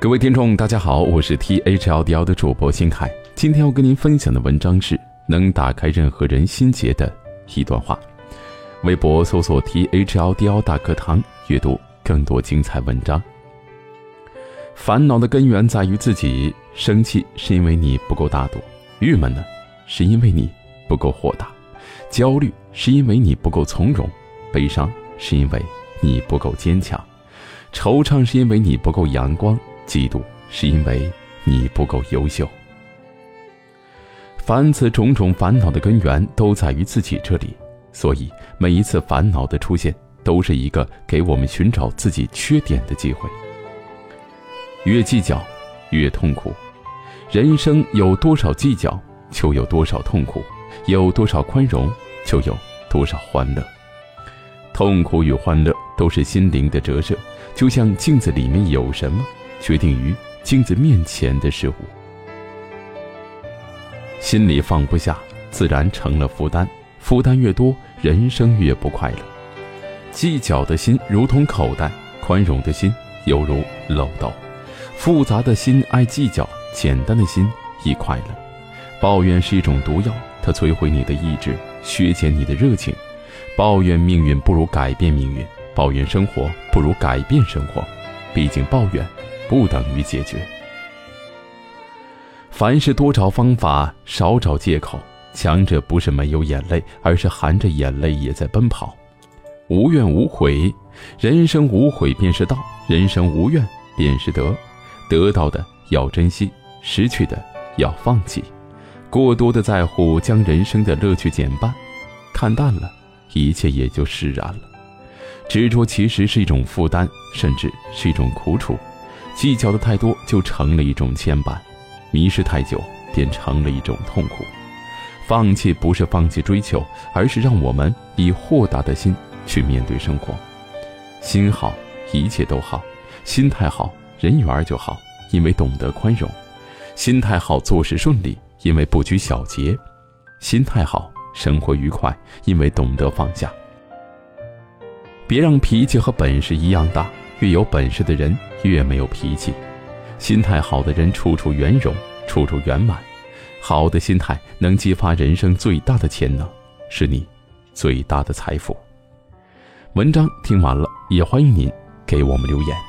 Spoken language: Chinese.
各位听众，大家好，我是 T H L D L 的主播星海。今天要跟您分享的文章是能打开任何人心结的一段话。微博搜索 T H L D L 大课堂，阅读更多精彩文章。烦恼的根源在于自己，生气是因为你不够大度，郁闷呢，是因为你不够豁达，焦虑是因为你不够从容，悲伤是因为你不够坚强，惆怅是因为你不够阳光。嫉妒是因为你不够优秀。凡此种种烦恼的根源都在于自己这里，所以每一次烦恼的出现，都是一个给我们寻找自己缺点的机会。越计较，越痛苦。人生有多少计较，就有多少痛苦；有多少宽容，就有多少欢乐。痛苦与欢乐都是心灵的折射，就像镜子里面有什么。决定于镜子面前的事物，心里放不下，自然成了负担。负担越多，人生越不快乐。计较的心如同口袋，宽容的心犹如漏斗。复杂的心爱计较，简单的心易快乐。抱怨是一种毒药，它摧毁你的意志，削减你的热情。抱怨命运不如改变命运，抱怨生活不如改变生活。毕竟抱怨。不等于解决。凡事多找方法，少找借口。强者不是没有眼泪，而是含着眼泪也在奔跑。无怨无悔，人生无悔便是道；人生无怨便是德。得到的要珍惜，失去的要放弃。过多的在乎，将人生的乐趣减半。看淡了，一切也就释然了。执着其实是一种负担，甚至是一种苦楚。计较的太多，就成了一种牵绊；迷失太久，便成了一种痛苦。放弃不是放弃追求，而是让我们以豁达的心去面对生活。心好，一切都好；心态好，人缘就好，因为懂得宽容；心态好，做事顺利，因为不拘小节；心态好，生活愉快，因为懂得放下。别让脾气和本事一样大。越有本事的人越没有脾气，心态好的人处处圆融，处处圆满。好的心态能激发人生最大的潜能，是你最大的财富。文章听完了，也欢迎您给我们留言。